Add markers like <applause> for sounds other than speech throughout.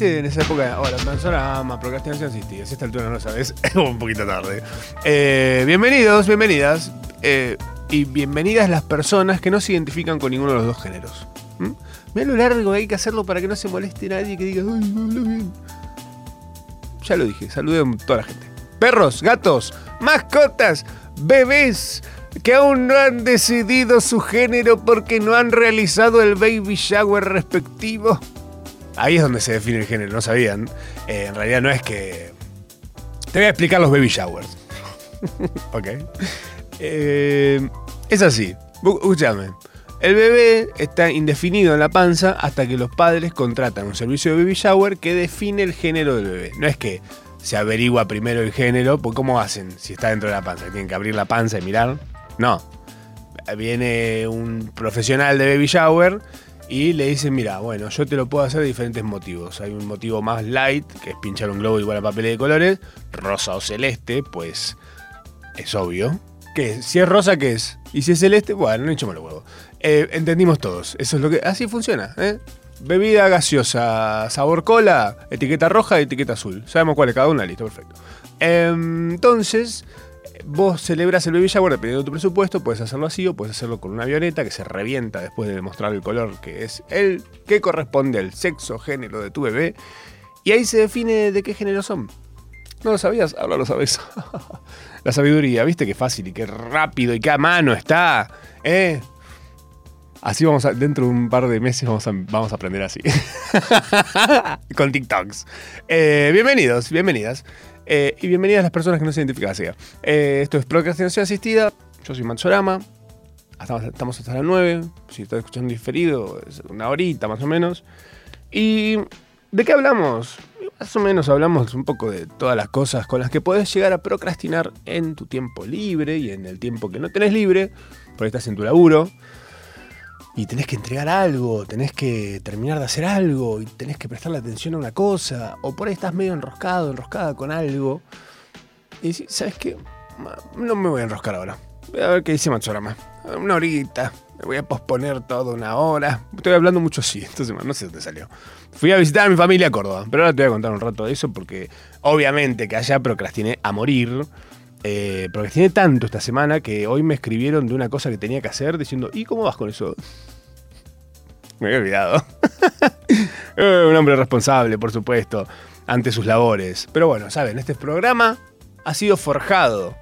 en esa época, hola, Manzorama, procrastinación asistida. Si a esta altura no lo sabes, <laughs> es un poquito tarde. Eh, bienvenidos, bienvenidas. eh, y bienvenidas las personas que no se identifican con ninguno de los dos géneros. ¿Mm? Mirá lo largo que hay que hacerlo para que no se moleste nadie que diga, ay, no hablo bien. Ya lo dije, saludé a toda la gente. Perros, gatos, mascotas, bebés que aún no han decidido su género porque no han realizado el baby shower respectivo. Ahí es donde se define el género, ¿no sabían? Eh, en realidad no es que... Te voy a explicar los baby showers. <laughs> ok. Eh, es así. Escúchame. El bebé está indefinido en la panza hasta que los padres contratan un servicio de baby shower que define el género del bebé. No es que se averigua primero el género, pues ¿cómo hacen si está dentro de la panza? ¿Tienen que abrir la panza y mirar? No. Viene un profesional de baby shower y le dicen, mira, bueno, yo te lo puedo hacer de diferentes motivos. Hay un motivo más light, que es pinchar un globo igual a papel de colores, rosa o celeste, pues es obvio. ¿Qué es? Si es rosa, ¿qué es? Y si es celeste, bueno, no hinchamos los huevos. Eh, entendimos todos. Eso es lo que. Así funciona, ¿eh? Bebida gaseosa, sabor cola, etiqueta roja etiqueta azul. Sabemos cuál es cada una, listo, perfecto. Em, entonces, vos celebras el baby shower dependiendo de tu presupuesto, puedes hacerlo así o puedes hacerlo con una avioneta que se revienta después de demostrar el color que es el que corresponde al sexo, género de tu bebé. Y ahí se define de qué género son. ¿No lo sabías? Ahora lo sabes. <laughs> La sabiduría, ¿viste qué fácil y qué rápido y qué a mano está? ¿Eh? Así vamos a, dentro de un par de meses vamos a, vamos a aprender así. <laughs> Con TikToks. Eh, bienvenidos, bienvenidas. Eh, y bienvenidas las personas que no se identifican así. Eh, esto es Procrastinación Asistida. Yo soy Matsorama. Estamos, estamos hasta las 9. Si estás escuchando diferido, es una horita más o menos. ¿Y de qué hablamos? Más o menos hablamos un poco de todas las cosas con las que podés llegar a procrastinar en tu tiempo libre y en el tiempo que no tenés libre, porque estás en tu laburo y tenés que entregar algo, tenés que terminar de hacer algo y tenés que prestarle atención a una cosa, o por ahí estás medio enroscado, enroscada con algo. Y decís, ¿sabes qué? No me voy a enroscar ahora. Voy a ver qué dice Machorama. Una horita. Me voy a posponer toda una hora. Estoy hablando mucho así, entonces no sé dónde salió. Fui a visitar a mi familia a Córdoba, pero ahora te voy a contar un rato de eso porque obviamente que allá procrastiné a morir. Eh, procrastiné tanto esta semana que hoy me escribieron de una cosa que tenía que hacer diciendo, ¿y cómo vas con eso? Me había olvidado. <laughs> Eh, un hombre responsable, por supuesto, ante sus labores. Pero bueno, saben, este programa ha sido forjado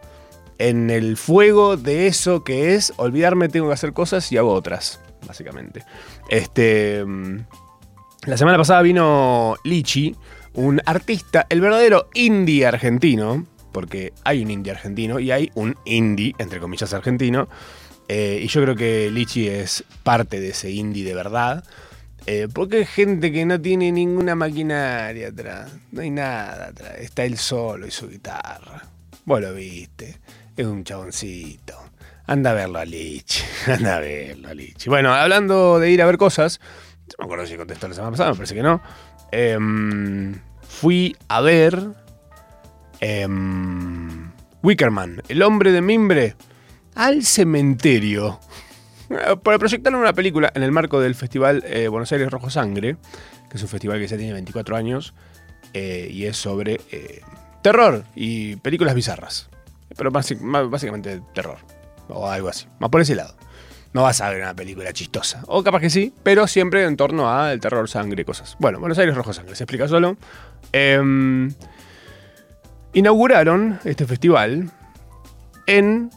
en el fuego de eso que es olvidarme tengo que hacer cosas y hago otras, básicamente. Este, mm, la semana pasada vino Lichi, un artista, el verdadero indie argentino, porque hay un indie argentino y hay un indie, entre comillas, argentino. eh, y yo creo que Lichi es parte de ese indie de verdad. eh, porque hay gente que no tiene ninguna maquinaria atrás. No hay nada atrás. Está él solo y su guitarra. Vos lo viste. Es un chaboncito. Anda a verlo a Lichi. <laughs> Anda a verlo a Lichi. Bueno, hablando de ir a ver cosas. No me acuerdo si contestó la semana pasada, me parece que no. Em, fui a ver. Em, Wickerman, el hombre de mimbre, al cementerio. Eh, Para proyectar una película en el marco del Festival eh, Buenos Aires Rojo Sangre, que es un festival que ya tiene 24 años eh, y es sobre terror y películas bizarras. Pero básicamente terror o algo así, más por ese lado. no vas a ver una película chistosa. O capaz que sí, pero siempre en torno al terror, sangre, cosas. Bueno, Buenos Aires Rojo Sangre, se explica solo. Em, inauguraron este festival en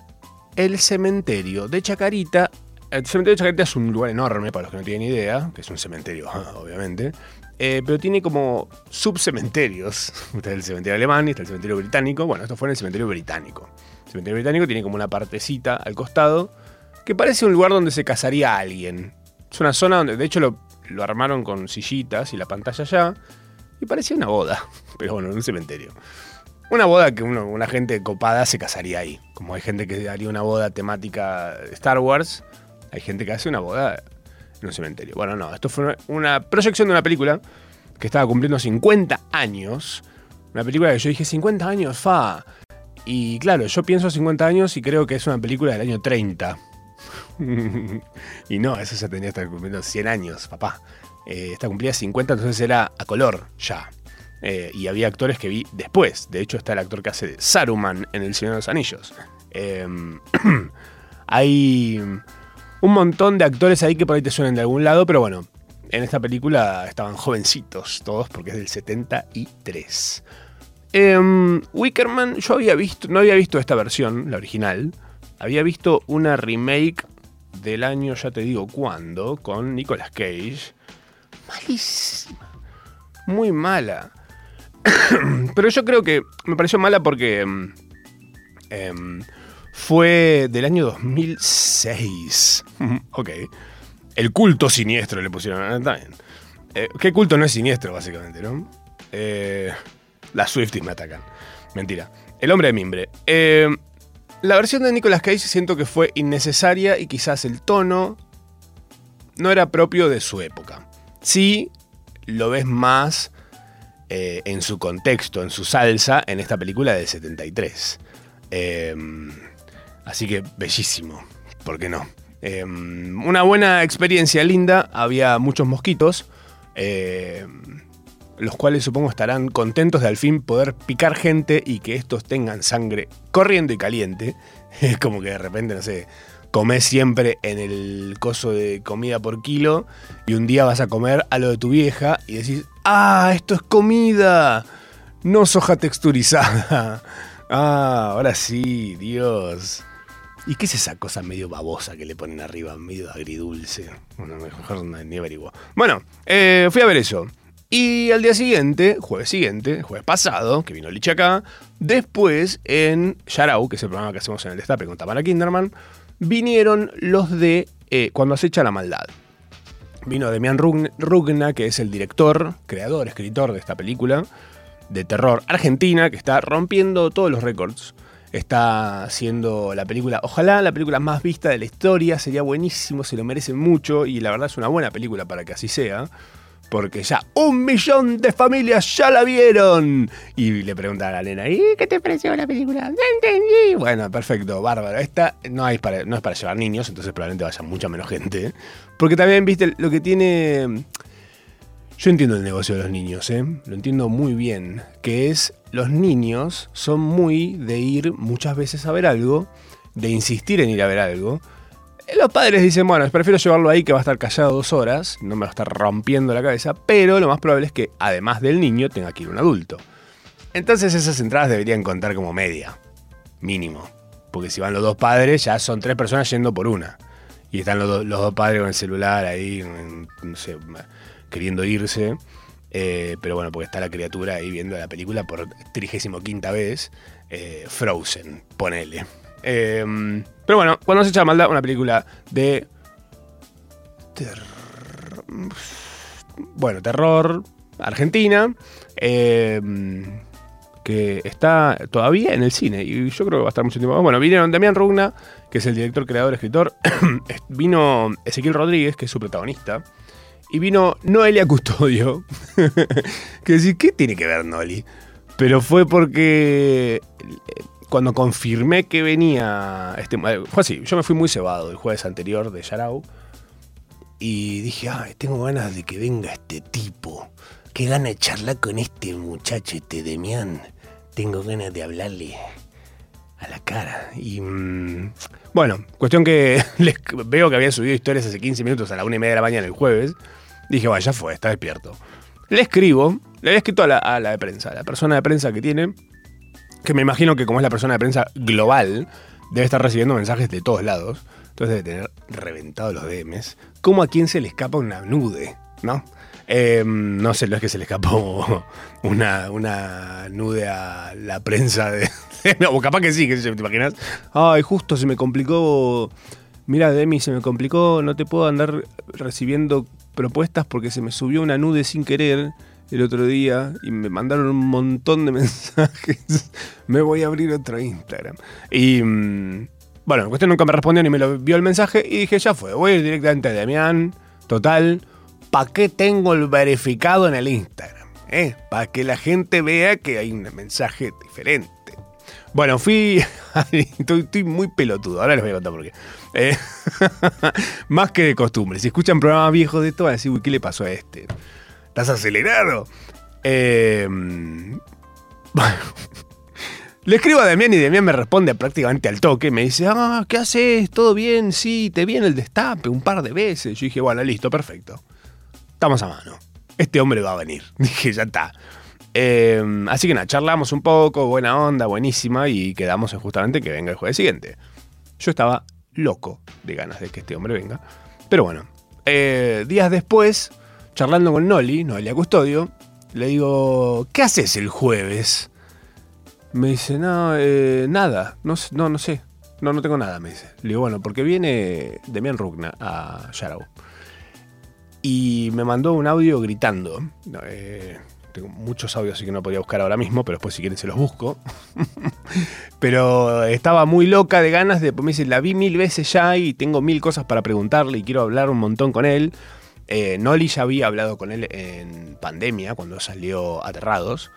el cementerio de Chacarita. El cementerio de Chacarita es un lugar enorme, para los que no tienen idea, que es un cementerio, obviamente. Eh, pero tiene como subcementerios. <laughs> Está el cementerio alemán y está el cementerio británico. Bueno, esto fue en el cementerio británico. El cementerio británico tiene como una partecita al costado que parece un lugar donde se casaría alguien. Es una zona donde, de hecho, lo, lo armaron con sillitas y la pantalla allá. Y parecía una boda, <laughs> pero bueno, en un cementerio. Una boda que una gente copada se casaría ahí. Como hay gente que haría una boda temática Star Wars, hay gente que hace una boda en un cementerio. Bueno, no, esto fue una proyección de una película que estaba cumpliendo 50 años. Una película que yo dije, 50 años, fa. Y claro, yo pienso 50 años y creo que es una película del año 30. <laughs> y no, eso ya tenía que estar cumpliendo 100 años, papá. Eh, esta cumplía 50, entonces era a color ya. Eh, y había actores que vi después. De hecho, está el actor que hace de Saruman en El Señor de los Anillos. Em, <clears throat> hay un montón de actores ahí que por ahí te suenan de algún lado, pero bueno, en esta película estaban jovencitos todos porque es del 73. Em, Wickerman, yo había visto, no había visto esta versión, la original. Había visto una remake del año, ya te digo cuándo, con Nicolas Cage. Malísima. Muy mala. <coughs> Pero yo creo que me pareció mala porque em, em, fue del año 2006. ok. El culto siniestro le pusieron. Ah. Eh, ¿Qué culto no es siniestro, básicamente, no? Eh, las Swifties me atacan. Mentira. El hombre de mimbre. Eh, la versión de Nicolas Cage siento que fue innecesaria y quizás el tono no era propio de su época. Sí, lo ves más eh, en su contexto, en su salsa, en esta película del 73. Em, así que bellísimo, ¿por qué no? Em, una buena experiencia linda, había muchos mosquitos, em, los cuales supongo estarán contentos de al fin poder picar gente y que estos tengan sangre corriendo y caliente. <laughs> Es como que de repente, no sé, comés siempre en el coso de comida por kilo y un día vas a comer a lo de tu vieja y decís, ah, esto es comida, no soja texturizada. Ah, ahora sí, Dios. ¿Y qué es esa cosa medio babosa que le ponen arriba, medio agridulce? Bueno, mejor ni averiguo. Bueno, eh, fui a ver eso. Y al día siguiente, jueves siguiente, jueves pasado, que vino Lich acá, después en Yarau, que es el programa que hacemos en el Destape con Tamara Kinderman, vinieron los de eh, Cuando acecha la maldad. Vino Demian Rugna, que es el director, creador, escritor de esta película de terror argentina, que está rompiendo todos los récords. Está haciendo la película, ojalá la película más vista de la historia, sería buenísimo, se lo merece mucho y la verdad es una buena película para que así sea porque ya un millón de familias ya la vieron. Y le preguntan a la nena, ¿y qué te pareció la película? No entendí. Bueno, perfecto, bárbaro. Esta no, hay para, no es para llevar niños, entonces probablemente vaya mucha menos gente. Porque también, viste, lo que tiene... Yo entiendo el negocio de los niños, ¿eh? Lo entiendo muy bien. Que es, los niños son muy de ir muchas veces a ver algo, de insistir en ir a ver algo los padres dicen, bueno, prefiero llevarlo ahí que va a estar callado dos horas, no me va a estar rompiendo la cabeza, pero lo más probable es que además del niño tenga que ir un adulto. Entonces esas entradas deberían contar como media, mínimo. Porque si van los dos padres, ya son tres personas yendo por una. Y están los, dos padres con el celular ahí, no sé, queriendo irse. Eh, pero bueno, porque está la criatura ahí viendo la película por trigésimo quinta vez. Eh, Frozen, ponele. Em, pero bueno, cuando se echa maldad, una película de. bueno, terror, Argentina. Em, que está todavía en el cine y yo creo que va a estar mucho tiempo. Bueno, vinieron Damián Rugna, que es el director, creador, escritor. <clears throat> vino Ezequiel Rodríguez, que es su protagonista. Y vino Noelia Custodio. <laughs> que decir, ¿qué tiene que ver Noli? Pero fue porque cuando confirmé que venía. Este, fue así, yo me fui muy cebado el jueves anterior de Yarao. Y dije, ay, tengo ganas de que venga este tipo. Qué gana de charlar con este muchacho, este Demián. Tengo ganas de hablarle a la cara. Y mm, Bueno, cuestión que <laughs> veo que había subido historias hace 15 minutos a la una y media de la mañana el jueves. Dije, vaya, ya fue, está despierto. Le escribo, le había escrito a la de prensa, a la persona de prensa que tiene, que me imagino que como es la persona de prensa global, debe estar recibiendo mensajes de todos lados. Entonces debe tener reventado los DMs. ¿Cómo a quién se le escapa una nude? ¿No? Eh, no sé, no es que se le escapó <laughs> una, una nude a la prensa de. <laughs> no, capaz que sí, que ¿te imaginas? Ay, justo se me complicó. Mira, Demi, se me complicó, no te puedo andar recibiendo propuestas porque se me subió una nude sin querer el otro día y me mandaron un montón de <laughs> mensajes. me voy a abrir otro Instagram. Y mm, bueno, en cuestión nunca me respondió ni me lo vio el mensaje y dije, ya fue, voy a ir directamente a Damián, total, ¿para qué tengo el verificado en el Instagram? ¿Eh? Para que la gente vea que hay un mensaje diferente. Bueno, fui. <laughs> estoy, estoy muy pelotudo. Ahora les voy a contar por qué. Eh, <laughs> más que de costumbre. Si escuchan programas viejos de esto, van a decir, uy, ¿qué le pasó a este? ¿Estás acelerado? Eh. <laughs> Le escribo a Damián y Damián me responde prácticamente al toque. Me dice, ah, ¿qué haces? ¿Todo bien? Sí, te vi en el destape un par de veces. Yo dije, bueno, listo, perfecto. Estamos a mano. Este hombre va a venir. <laughs> Dije, ya está. Eh, así que nada, charlamos un poco, buena onda, buenísima, y quedamos en justamente que venga el jueves siguiente. Yo estaba loco de ganas de que este hombre venga. Pero bueno, eh, días después, charlando con Noli, Noelia Custodio, le digo, ¿qué haces el jueves? Me dice, no, eh, nada, no, no, no sé, no, no tengo nada, me dice. Le digo, bueno, porque viene Demian Rugna a Yarao. Y me mandó un audio gritando. Eh, tengo muchos audios, así que no podía buscar ahora mismo, pero después si quieren se los busco. <laughs> pero estaba muy loca de ganas de... Me dice, la vi mil veces ya y tengo mil cosas para preguntarle y quiero hablar un montón con él. Eh, ya había hablado con él en pandemia, cuando salió Aterrados.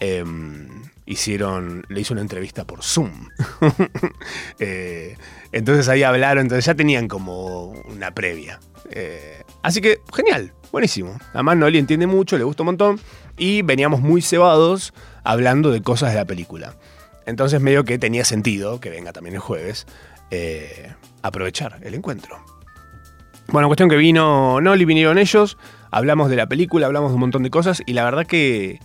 Em, hicieron, le hizo una entrevista por Zoom. <laughs> Eh, entonces ahí hablaron, entonces ya tenían como una previa. Eh, así que, genial, buenísimo. Además, Noli entiende mucho, le gusta un montón. Y veníamos muy cebados hablando de cosas de la película. Entonces, medio que tenía sentido que venga también el jueves. eh, aprovechar el encuentro. Bueno, cuestión que vino Noli, vinieron ellos, hablamos de la película, hablamos de un montón de cosas y la verdad que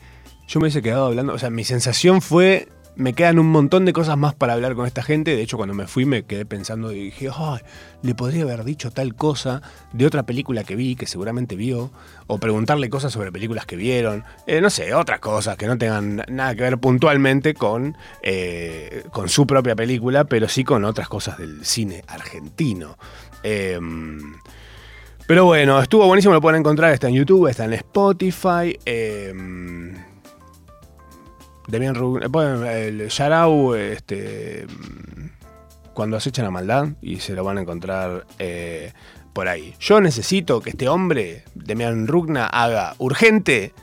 yo me hubiese quedado hablando, o sea, mi sensación fue, me quedan un montón de cosas más para hablar con esta gente, de hecho cuando me fui me quedé pensando y dije, ay, le podría haber dicho tal cosa de otra película que vi, que seguramente vio, o preguntarle cosas sobre películas que vieron, eh, no sé, otras cosas que no tengan nada que ver puntualmente con, eh, con su propia película, pero sí con otras cosas del cine argentino. Em, pero bueno, estuvo buenísimo, lo pueden encontrar, está en YouTube, está en Spotify. Eh, Demian Rug- eh, bueno, el Yarau, este, cuando acechan a maldad, y se lo van a encontrar eh, por ahí. Yo necesito que este hombre, Demian Rugna, haga urgente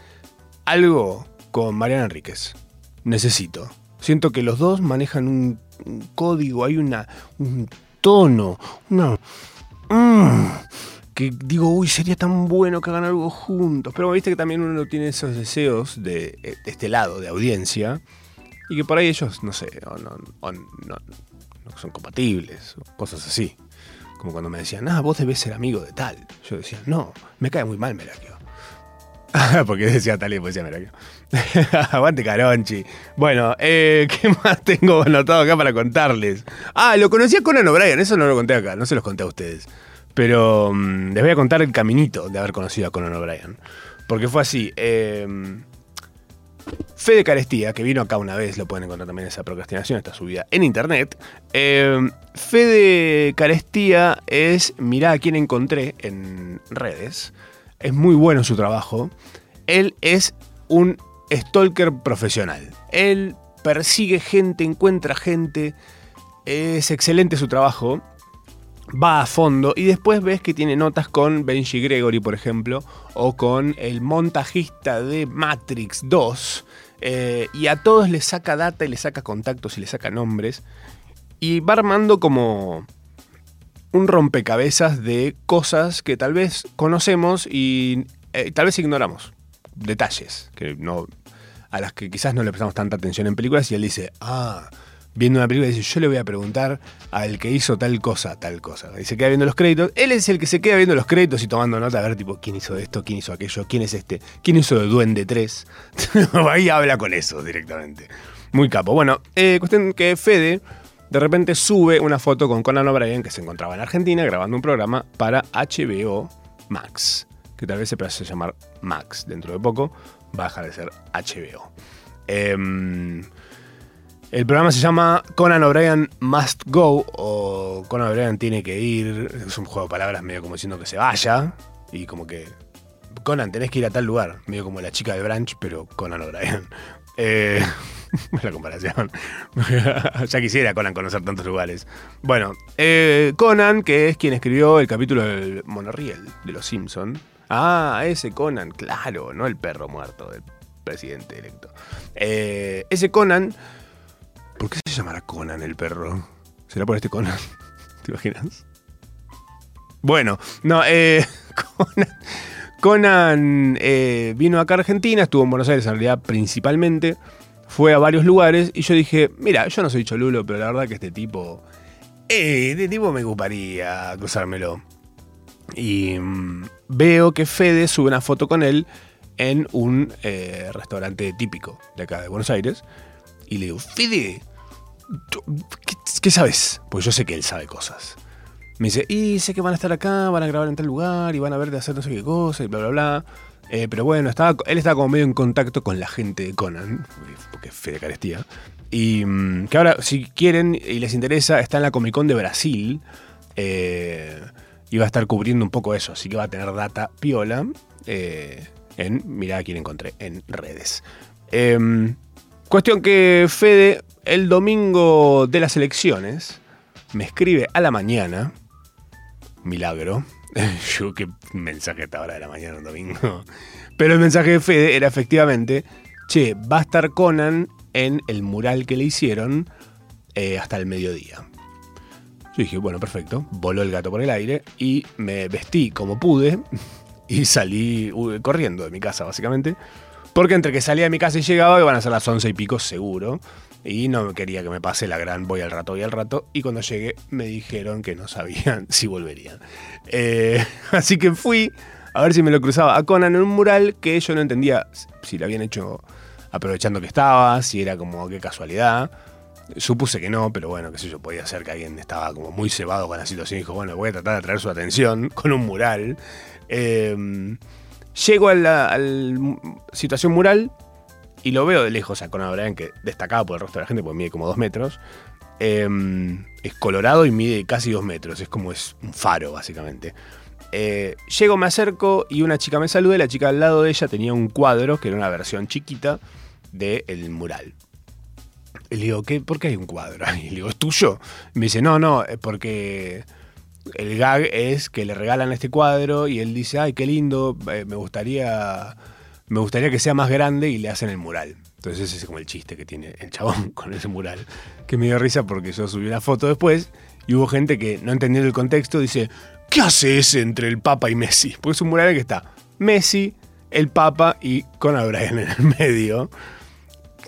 algo con Mariana Enríquez. Necesito. Siento que los dos manejan un, un código, hay una, un tono, una Mm, que digo, uy, sería tan bueno que hagan algo juntos. Pero viste que también uno tiene esos deseos de, de este lado, de audiencia, y que por ahí ellos, no sé, o no, no- son compatibles, cosas así. Como cuando me decían, ah, vos debes ser amigo de tal. Yo decía, no, me cae muy mal Merakio. <laughs> Porque decía tal y decía Merakio. <laughs> Aguante Caronchi. Bueno, eh, ¿qué más tengo <laughs> anotado acá para contarles? Ah, lo conocí a Conan O'Brien, eso no lo conté acá, no se los conté a ustedes. Pero mm, les voy a contar el caminito de haber conocido a Conan O'Brien. Porque fue así. eh, Fede Carestía, que vino acá una vez, lo pueden encontrar también esa procrastinación, está subida en internet. Eh, Fede Carestía es, mirá a quién encontré en redes. Es muy bueno su trabajo. Él es un stalker profesional. Él persigue gente, encuentra gente. Es excelente su trabajo. Va a fondo y después ves que tiene notas con Benji Gregory, por ejemplo, o con el montajista de Matrix 2. eh, y a todos les saca data y les saca contactos y les saca nombres. Y va armando como un rompecabezas de cosas que tal vez conocemos y eh, tal vez ignoramos. Detalles que no, a las que quizás no le prestamos tanta atención en películas y él dice, ah, viendo una película y dice, yo le voy a preguntar al que hizo tal cosa, tal cosa. Y se queda viendo los créditos. Él es el que se queda viendo los créditos y tomando nota a ver, tipo, quién hizo esto, quién hizo aquello, quién es este, quién hizo el Duende 3. <laughs> Ahí habla con eso directamente. Muy capo. Bueno, eh, cuestión que Fede de repente sube una foto con Conan O'Brien que se encontraba en Argentina grabando un programa para HBO Max, que tal vez se pase a llamar Max dentro de poco, va a dejar de ser HBO. Em, el programa se llama Conan O'Brien Must Go o Conan O'Brien tiene que ir. Es un juego de palabras medio como diciendo que se vaya y como que Conan tenés que ir a tal lugar, medio como la chica de Branch, pero Conan O'Brien. <laughs> Eh, <laughs> la comparación. <laughs> ya quisiera Conan conocer tantos lugares. Bueno, eh, Conan, que es quien escribió el capítulo del Monorriel de Los Simpson. Ah, ese Conan, claro, no el perro muerto del presidente electo. Eh, ese Conan, ¿por qué se llamará Conan el perro? ¿Será por este Conan? <laughs> ¿Te imaginas? Bueno, no, eh, <laughs> Conan, eh, vino acá a Argentina, estuvo en Buenos Aires en realidad principalmente, fue a varios lugares y yo dije, mira, yo no soy cholulo, pero la verdad que este tipo, eh, este tipo me ocuparía cruzármelo. Y mm, veo que Fede sube una foto con él en un eh, restaurante típico de acá de Buenos Aires. Y le digo, Fede, ¿tú- ¿qué, sabes? Pues yo sé que él sabe cosas. Me dice, y sé que van a estar acá, van a grabar en tal lugar y van a ver de hacer no sé qué cosa y bla, bla, bla. Eh, pero bueno, estaba, él estaba como medio en contacto con la gente de Conan, porque es fe de carestía. Y mm, que ahora, si quieren y les interesa, está en la Comic Con de Brasil. Eh, y va a estar cubriendo un poco eso, así que va a tener data piola eh, en, mirá a quién encontré, en redes. Em, cuestión que Fede, el domingo de las elecciones, me escribe a la mañana, milagro, <laughs> yo qué mensaje a de la mañana un domingo, <laughs> pero el mensaje de Fede era efectivamente, che, va a estar Conan en el mural que le hicieron eh, hasta el mediodía. Yo dije, bueno, perfecto. Voló el gato por el aire y me vestí como pude <laughs> y salí uh, corriendo de mi casa, básicamente. Porque entre que salía de mi casa y llegaba iban a ser las once y pico seguro. Y no quería que me pase la gran voy al rato, voy al rato. Y cuando llegué me dijeron que no sabían <laughs> si volverían. Eh, <laughs> así que fui a ver si me lo cruzaba a Conan en un mural que yo no entendía si lo habían hecho aprovechando que estaba, si era como qué casualidad. Supuse que no, pero bueno, qué sé yo, podía ser que alguien estaba como muy cebado con la situación dijo, bueno, voy a tratar de atraer su atención <laughs> con un mural. Eh, llego a la al situación mural y lo veo de lejos a Conan O'Brien, que destacaba por el resto de la gente, porque mide como dos metros. Eh, es colorado y mide casi dos metros, es como es un faro, básicamente. Eh, llego, me acerco y una chica me saluda y la chica al lado de ella tenía un cuadro que era una versión chiquita del mural. Y le digo, ¿qué, ¿por qué hay un cuadro? Y le digo, ¿es tuyo? Me dice, no, no, es porque el gag es que le regalan este cuadro y él dice, ay, qué lindo, eh, me gustaría, me gustaría que sea más grande y le hacen el mural. Entonces ese es como el chiste que tiene el chabón <laughs> con ese mural. Que me dio risa porque yo subí una foto después y hubo gente que no entendiendo el contexto dice, ¿qué hace ese entre el Papa y Messi? Porque es un mural en el que está Messi, el Papa y Conan O'Brien en el <laughs> medio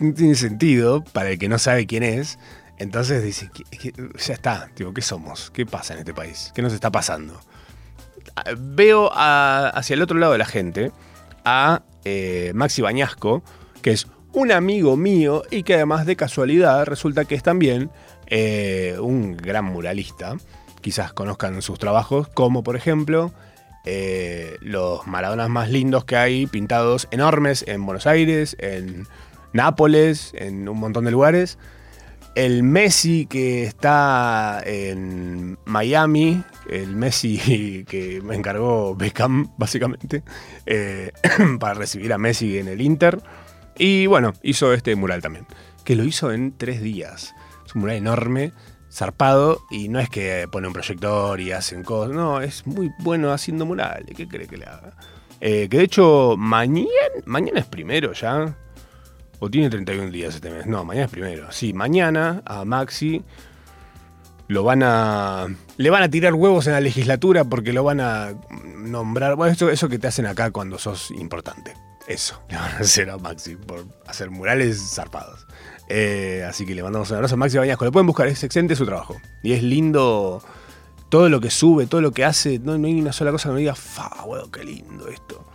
no tiene sentido para el que no sabe quién es. Entonces dice, "¿Qué- qué- ya está, tipo, ¿qué somos? ¿Qué pasa en este país? ¿Qué nos está pasando? Veo hacia el otro lado de la gente a eh, Maxi Bañasco, que es un amigo mío y que además de casualidad resulta que es también eh, un gran muralista. Quizás conozcan sus trabajos, como por ejemplo eh, los Maradonas más lindos que hay, pintados enormes en Buenos Aires, en Nápoles, en un montón de lugares. El Messi que está en Miami, el Messi <laughs> que me encargó Beckham, básicamente, eh, <clears throat> para recibir a Messi en el Inter. Y bueno, hizo este mural también, que lo hizo en tres días. Es un mural enorme, zarpado, y no es que pone un proyector y hacen cosas, no, es muy bueno haciendo murales, ¿qué cree que le haga? Eh, que de hecho, mañana, mañana es primero ya, o tiene 31 días este mes. No, mañana es primero. Sí, mañana a Maxi lo van a. Le van a tirar huevos en la legislatura porque lo van a nombrar. Bueno, eso, eso que te hacen acá cuando sos importante. Eso, <laughs> le van a hacer a Maxi por hacer murales zarpados. Eh, así que le mandamos un abrazo a Maxi Bañasco. Lo pueden buscar, es excelente su trabajo. Y es lindo todo lo que sube, todo lo que hace. No, no hay una sola cosa que me diga, fa, weón, qué lindo esto.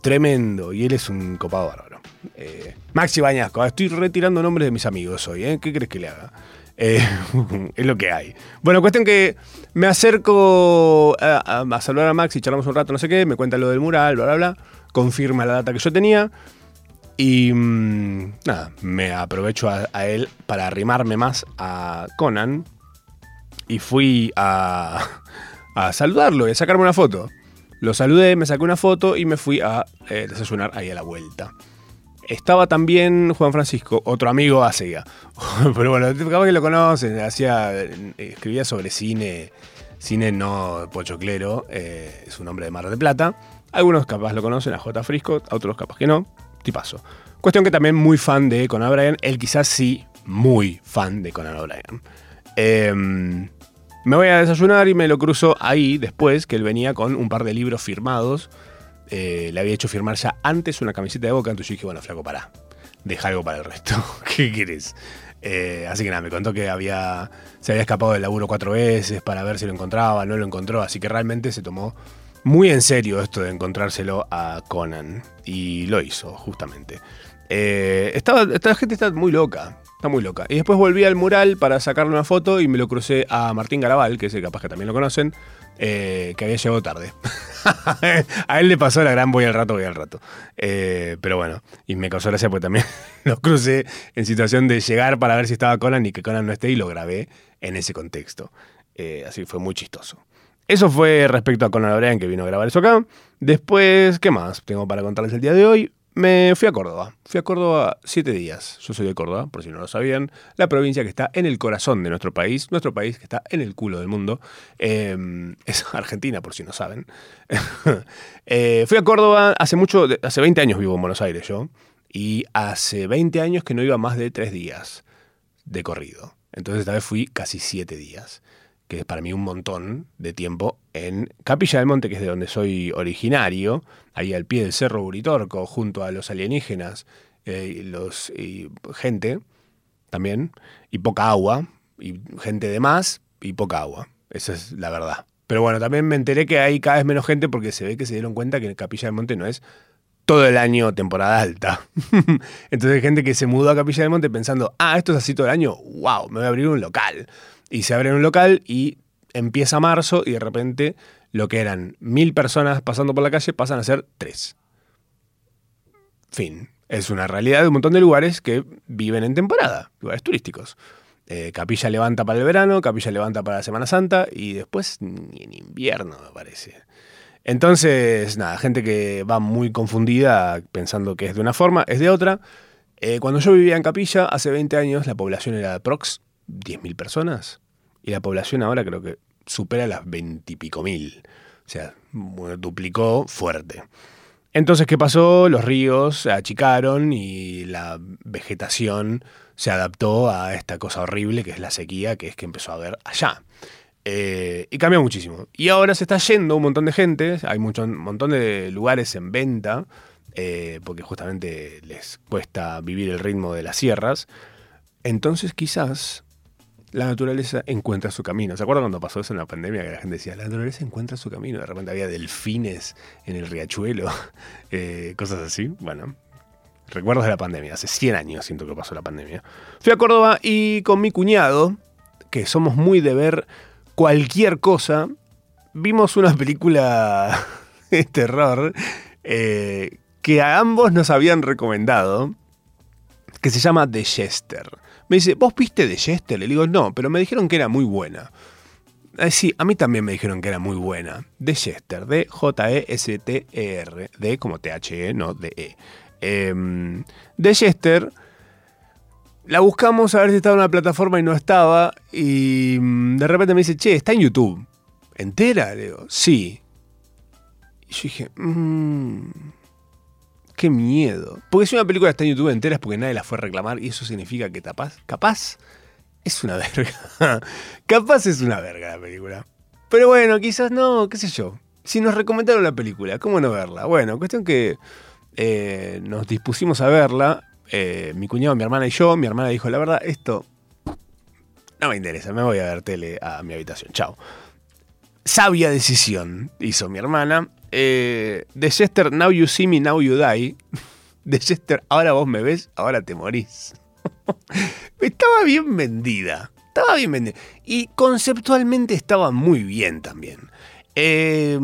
Tremendo. Y él es un copado bárbaro. Eh, Maxi Bañasco, estoy retirando nombres de mis amigos hoy, ¿eh? ¿Qué crees que le haga? Eh, <laughs> es lo que hay. Bueno, cuestión que me acerco a, a- a saludar a Maxi, charlamos un rato, no sé qué, me cuenta lo del mural, bla, bla, bla. Confirma la data que yo tenía. Y mm, nada, me aprovecho a, él para arrimarme más a Conan. Y fui a, a saludarlo y a sacarme una foto. Lo saludé, me saqué una foto y me fui a eh, desayunar ahí a la vuelta. Estaba también Juan Francisco, otro amigo hace ya. <laughs> Pero bueno, capaz que lo conocen, hacía, eh, escribía sobre cine, cine no pochoclero, eh, es un hombre de Mar del Plata. Algunos capaz lo conocen, a J. Frisco, otros capaz que no, tipazo. Cuestión que también muy fan de Conan O'Brien, él quizás sí, muy fan de Conan O'Brien. Em, me voy a desayunar y me lo cruzo ahí después, que él venía con un par de libros firmados. Eh, le había hecho firmar ya antes una camiseta de boca, entonces yo dije, bueno, flaco, pará. Deja algo para el resto. <laughs> ¿Qué querés? Eh, así que nada, me contó que había, se había escapado del laburo cuatro veces para ver si lo encontraba, no lo encontró, así que realmente se tomó muy en serio esto de encontrárselo a Conan. Y lo hizo, justamente. Eh, estaba, esta gente está muy loca. Está muy loca. Y después volví al mural para sacarle una foto y me lo crucé a Martín Garabal, que ese capaz que también lo conocen, eh, que había llegado tarde. <laughs> a él le pasó la gran voy al rato, voy al rato. Eh, pero bueno, y me causó gracia porque también <laughs> lo crucé en situación de llegar para ver si estaba Conan y que Conan no esté y lo grabé en ese contexto. Eh, así fue muy chistoso. Eso fue respecto a Conan O'Brien que vino a grabar eso acá. Después, ¿qué más tengo para contarles el día de hoy? Me fui a Córdoba. Fui a Córdoba siete días. Yo soy de Córdoba, por si no lo sabían. La provincia que está en el corazón de nuestro país. Nuestro país que está en el culo del mundo. Eh, <laughs> es Argentina, por si no saben. <laughs> Eh, fui a Córdoba hace mucho, hace 20 años vivo en Buenos Aires yo. Y hace 20 años que no iba más de tres días de corrido. Entonces esta vez fui casi siete días que es para mí un montón de tiempo, en Capilla del Monte, que es de donde soy originario, ahí al pie del Cerro Uritorco, junto a los alienígenas, eh, los, y gente también, y poca agua, y gente de más, y poca agua. Esa es la verdad. Pero bueno, también me enteré que hay cada vez menos gente porque se ve que se dieron cuenta que Capilla del Monte no es todo el año temporada alta. <laughs> Entonces hay gente que se mudó a Capilla del Monte pensando, ah, esto es así todo el año, wow, me voy a abrir un local. Y se abre un local y empieza marzo y de repente lo que eran mil personas pasando por la calle pasan a ser tres. Fin. Es una realidad de un montón de lugares que viven en temporada, lugares turísticos. Eh, Capilla levanta para el verano, Capilla levanta para la Semana Santa y después ni en invierno, me parece. Entonces, nada, gente que va muy confundida pensando que es de una forma, es de otra. Eh, cuando yo vivía en Capilla, hace 20 años, la población era de prox 10.000 personas. Y la población ahora creo que supera las 20 y pico mil. O sea, duplicó fuerte. Entonces, ¿qué pasó? Los ríos se achicaron y la vegetación se adaptó a esta cosa horrible que es la sequía, que es que empezó a haber allá. Eh, y cambió muchísimo. Y ahora se está yendo un montón de gente, hay mucho, un montón de lugares en venta, eh, porque justamente les cuesta vivir el ritmo de las sierras. Entonces quizás la naturaleza encuentra su camino. ¿Se acuerdan cuando pasó eso en la pandemia? Que la gente decía, la naturaleza encuentra su camino. De repente había delfines en el riachuelo, <laughs> eh, cosas así. Bueno, recuerdos de la pandemia. Hace 100 años siento que pasó la pandemia. Fui a Córdoba y con mi cuñado, que somos muy de ver cualquier cosa, vimos una película <laughs> de terror eh, que a ambos nos habían recomendado, que se llama The Jester. Me dice, ¿vos viste The Jester? Le digo, no, pero me dijeron que era muy buena. Eh, sí, a mí también me dijeron que era muy buena. The Jester, de J-E-S-T-E-R, de como T-H-E, no de E. Eh, Jester, la buscamos a ver si estaba en una plataforma y no estaba. Y mm, de repente me dice, che, está en YouTube. ¿Entera? Le digo, sí. Y yo dije, mmm, qué miedo. Porque si una película está en YouTube entera es porque nadie la fue a reclamar y eso significa que capaz, capaz es una <laughs> verga. capaz es una verga la película. Pero bueno, quizás no, qué sé yo. Si nos recomendaron la película, ¿cómo no verla? Bueno, cuestión que eh, nos dispusimos a verla, eh, mi cuñado, mi hermana y yo. Mi hermana dijo, la verdad, esto no me interesa, me voy a ver tele a mi habitación, chao. Sabia decisión hizo mi hermana. Eh, de Chester, Now You See Me, Now You Die. <laughs> De Chester, ahora vos me ves, ahora te morís. <laughs> estaba bien vendida. Estaba bien vendida. Y conceptualmente estaba muy bien también. Eh,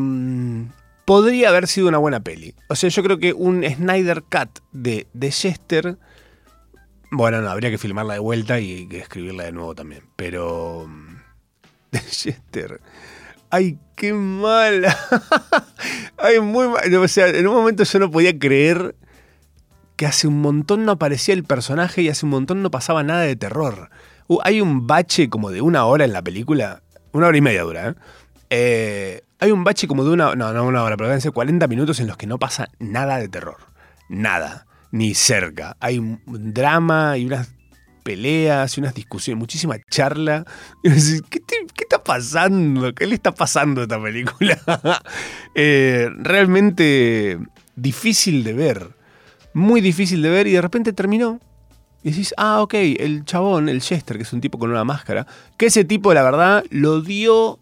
podría haber sido una buena peli. O sea, yo creo que un Snyder Cut de, de Chester. Bueno, no, habría que filmarla de vuelta y escribirla de nuevo también. Pero. <laughs> De Chester. ¡Ay, qué mala! <laughs> ¡Ay, muy mala! O sea, en un momento yo no podía creer que hace un montón no aparecía el personaje y hace un montón no pasaba nada de terror. Uh, hay un bache como de una hora en la película. Una hora y media dura, ¿eh? eh hay un bache como de una. No, no una hora, pero deben ser 40 minutos en los que no pasa nada de terror. Nada. Ni cerca. Hay un drama y unas peleas y unas discusiones, muchísima charla. <laughs> Y ¿qué, ¿qué, está pasando? ¿Qué le está pasando a esta película? <laughs> eh, realmente difícil de ver. Muy difícil de ver y de repente terminó. Y decís, ah, ok, el chabón, el Chester, que es un tipo con una máscara, que ese tipo, la verdad, lo dio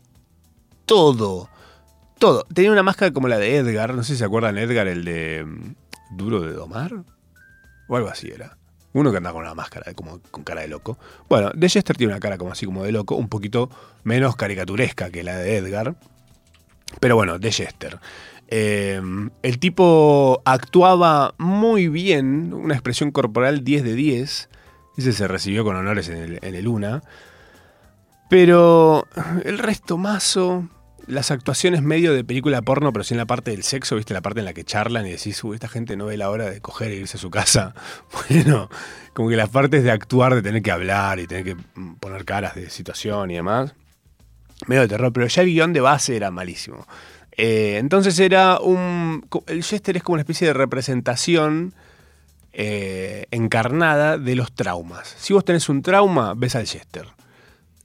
todo. Todo. Tenía una máscara como la de Edgar, no sé si se acuerdan Edgar, el de mm, Duro de Domar. O algo así era. Uno que anda con una máscara, como con cara de loco. Bueno, de Chester tiene una cara como así como de loco, un poquito menos caricaturesca que la de Edgar. Pero bueno, de Chester. Eh, el tipo actuaba muy bien, una expresión corporal 10 de 10. Ese se recibió con honores en el, en el UNA. Pero el resto mazo, las actuaciones medio de película porno, pero sin la parte del sexo, ¿viste? La parte en la que charlan y decís, uy, esta gente no ve la hora de coger e irse a su casa. <laughs> Bueno, como que las partes de actuar, de tener que hablar y tener que poner caras de situación y demás. Medio de terror, pero ya el guion de base era malísimo. Eh, entonces era un. El Jester es como una especie de representación eh, encarnada de los traumas. Si vos tenés un trauma, ves al Jester.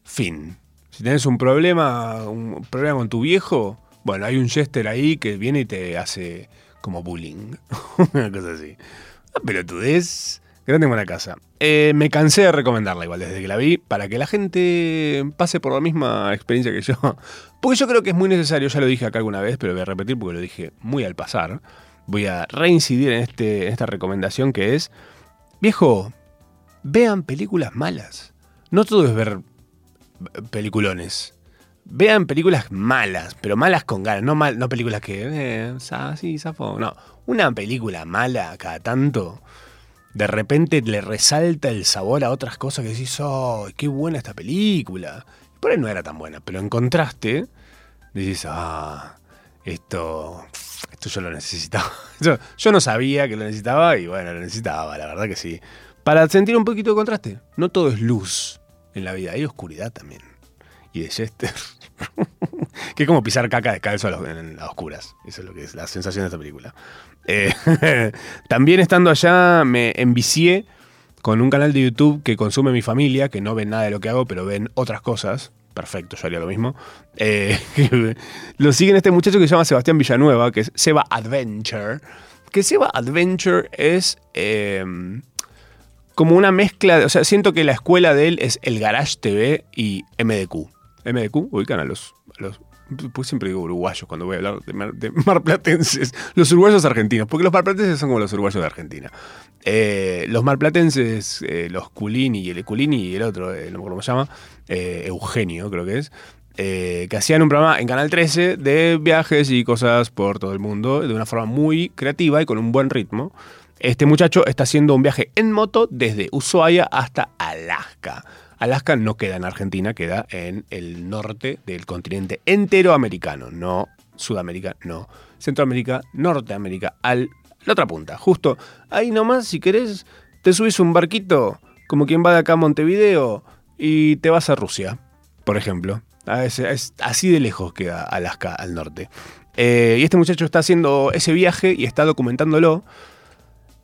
Fin. Si tenés un problema, un problema con tu viejo, bueno, hay un Jester ahí que viene y te hace como bullying. <laughs> Una cosa así. Pero tú des. Grande buena casa. Eh, me cansé de recomendarla igual desde que la vi, para que la gente pase por la misma experiencia que yo. <laughs> Porque yo creo que es muy necesario, ya lo dije acá alguna vez, pero voy a repetir porque lo dije muy al pasar. Voy a reincidir en, este, en esta recomendación que es, viejo, vean películas malas. No todo es ver peliculones. Vean películas malas, pero malas con ganas, no, mal, no películas que, eh, sí, zafo. No, una película mala cada tanto, de repente le resalta el sabor a otras cosas que decís, oh, qué buena esta película. Por ahí no era tan buena, pero en contraste, decís, ah, esto, esto yo lo necesitaba. <laughs> Yo, yo no sabía que lo necesitaba y bueno, lo necesitaba, la verdad que sí. Para sentir un poquito de contraste, no todo es luz en la vida, hay oscuridad también. Y de Jester. <laughs> que es como pisar caca descalzo a, en las oscuras. Eso es lo que es la sensación de esta película. Eh, <laughs> también estando allá me envicié con un canal de YouTube que consume mi familia, que no ven nada de lo que hago, pero ven otras cosas. Perfecto, yo haría lo mismo. Eh, <laughs> lo siguen este muchacho que se llama Sebastián Villanueva, que es Seba Adventure. Que Seba Adventure es eh, como una mezcla, o sea, siento que la escuela de él es el Garage TV y MDQ. MDQ ubican a los, los pues siempre digo uruguayos cuando voy a hablar de, <laughs> marplatenses. Los uruguayos argentinos, porque los marplatenses son como los uruguayos de Argentina. Eh, los marplatenses, eh, los Culini y el Culini y el otro, eh, no me cómo se llama, Eugenio creo que es, que hacían un programa en Canal 13 de viajes y cosas por todo el mundo de una forma muy creativa y con un buen ritmo. Este muchacho está haciendo un viaje en moto desde Ushuaia hasta Alaska. Alaska no queda en Argentina, queda en el norte del continente entero americano, no Sudamérica, no Centroamérica, Norteamérica, al la otra punta, justo ahí nomás, si querés, te subís un barquito, como quien va de acá a Montevideo, y te vas a Rusia, por ejemplo. así de lejos queda Alaska al norte. Eh, y este muchacho está haciendo ese viaje y está documentándolo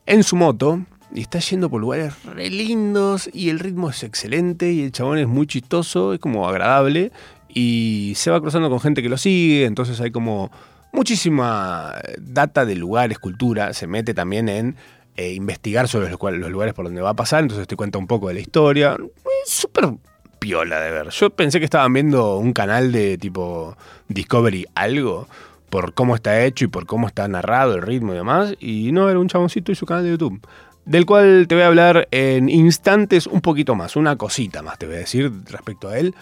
en su moto y está yendo por lugares re lindos y el ritmo es excelente y el chabón es muy chistoso, es como agradable y se va cruzando con gente que lo sigue, entonces hay como muchísima data de lugares, cultura, se mete también en eh, investigar sobre los, los lugares por donde va a pasar, entonces te cuenta un poco de la historia. Es súper piola de ver. Yo pensé que estaban viendo un canal de tipo Discovery algo, por cómo está hecho y por cómo está narrado, el ritmo y demás, y no, era un chaboncito y su canal de YouTube. Del cual te voy a hablar en instantes un poquito más, una cosita más te voy a decir respecto a él.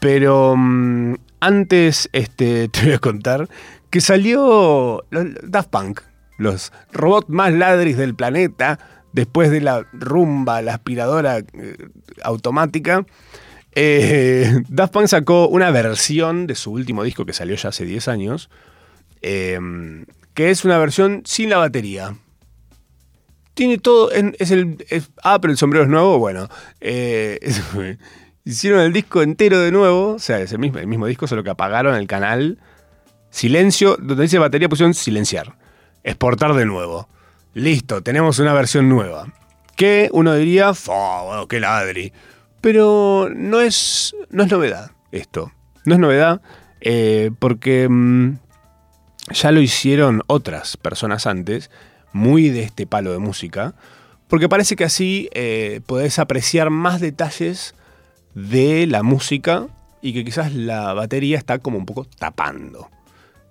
Pero mm, antes este, <laughs> te voy a contar que salió Daft Punk, los robots más ladris del planeta, después de la rumba, la aspiradora eh, automática. eh, <laughs> Daft Punk sacó una versión de su último disco que salió ya hace 10 años, eh, que es una versión sin la batería. Tiene todo, en- es el, es- ah, pero el sombrero es nuevo, bueno. eh, <laughs> es- hicieron el disco entero de nuevo, o sea, es el mismo, disco, solo que apagaron el canal. Silencio, donde dice batería pusieron silenciar. Exportar de nuevo. Listo, tenemos una versión nueva. Que uno diría, "Fua, bueno, qué ladri. Pero no es, no es novedad esto. No es novedad eh, porque mm, ya lo hicieron otras personas antes, muy de este palo de música, porque parece que así eh, podés apreciar más detalles de la música y que quizás la batería está como un poco tapando.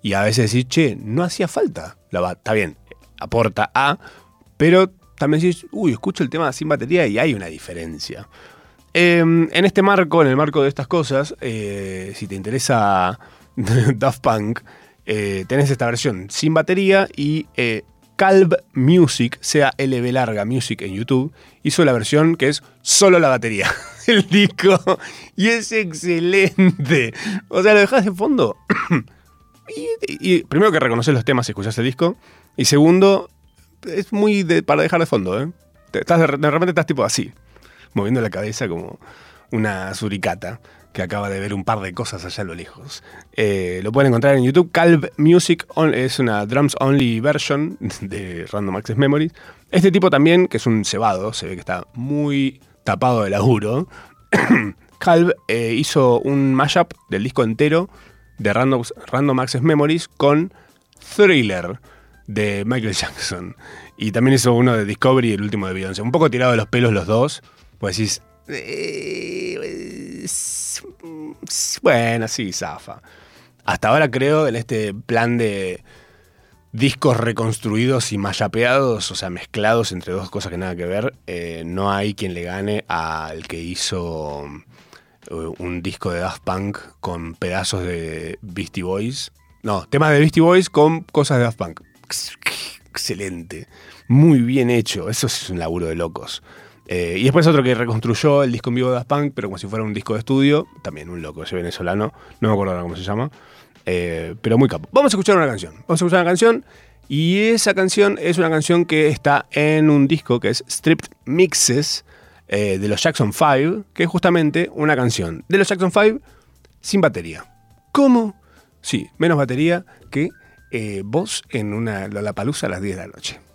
Y a veces decís, che, no hacía falta. La está bien, aporta A, pero también decís, uy, escucho el tema sin batería y hay una diferencia. Eh, en este marco, en el marco de estas cosas, eh, si te interesa <laughs> Daft Punk, eh, tenés esta versión sin batería y eh, Calv Music, sea LB larga Music en YouTube, hizo la versión que es solo la batería <laughs> del disco y es excelente. O sea, lo dejas de fondo <clears throat> y, primero que reconoces los temas si escuchas el disco. Y segundo, es muy para dejar de fondo, ¿eh? Estás de repente estás tipo así, moviendo la cabeza como una suricata que acaba de ver un par de cosas allá a lo lejos. Eh, lo pueden encontrar en YouTube. Calv Music es una drums only version de Random Access Memories. Este tipo también, que es un cebado, se ve que está muy tapado de laburo. <coughs> Calv eh, hizo un mashup del disco entero de Random, Random Access Memories con Thriller de Michael Jackson. Y también hizo uno de Discovery y el último de Beyoncé. Un poco tirado de los pelos los dos. Pues decís. Eh, bueno, sí, zafa. Hasta ahora creo en este plan de discos reconstruidos y mashupeados, o sea, mezclados entre dos cosas que nada que ver, eh, no hay quien le gane al que hizo eh, un disco de Daft Punk con pedazos de Beastie Boys. No, temas de Beastie Boys con cosas de Daft Punk. Excelente. Muy bien hecho. Eso es un laburo de locos. Eh, y después otro que reconstruyó el disco en vivo de Daft Punk, pero como si fuera un disco de estudio. También un loco, ese venezolano. No me acuerdo ahora cómo se llama. Eh, pero muy capo. Vamos a escuchar una canción. Vamos a escuchar una canción. Y esa canción es una canción que está en un disco que es Stripped Mixes eh, de los Jackson 5, que es justamente una canción de los Jackson 5 sin batería. ¿Cómo? Sí, menos batería que vos en una Lollapalooza a las 10 de la noche.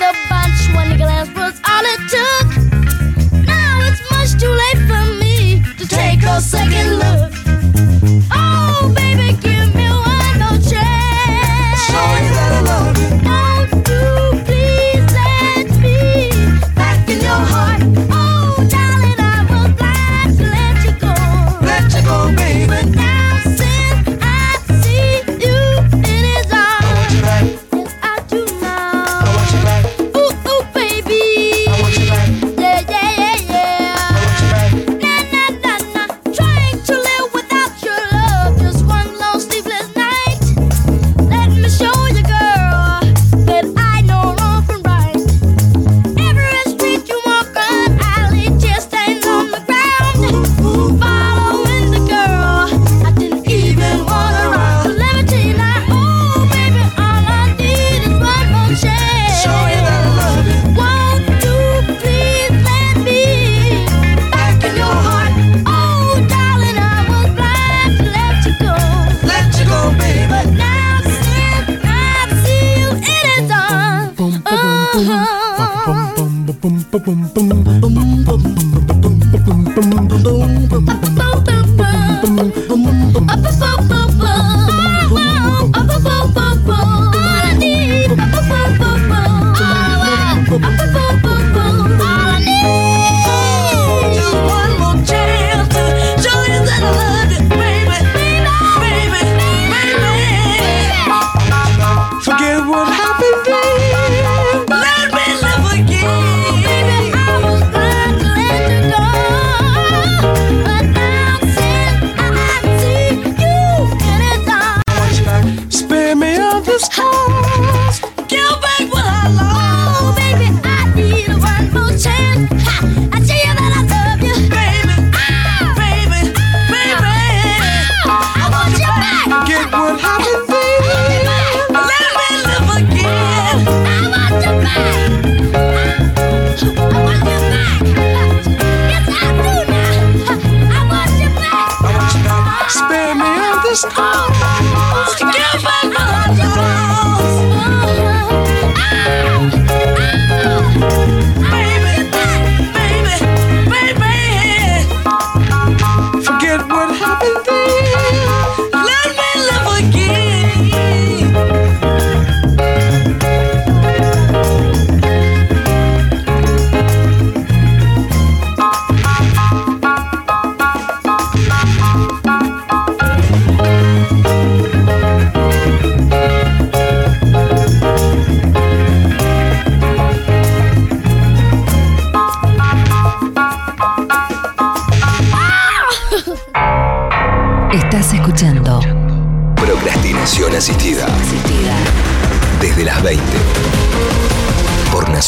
the bunch. One glance was all it took. Now it's much too late for me to take a second look.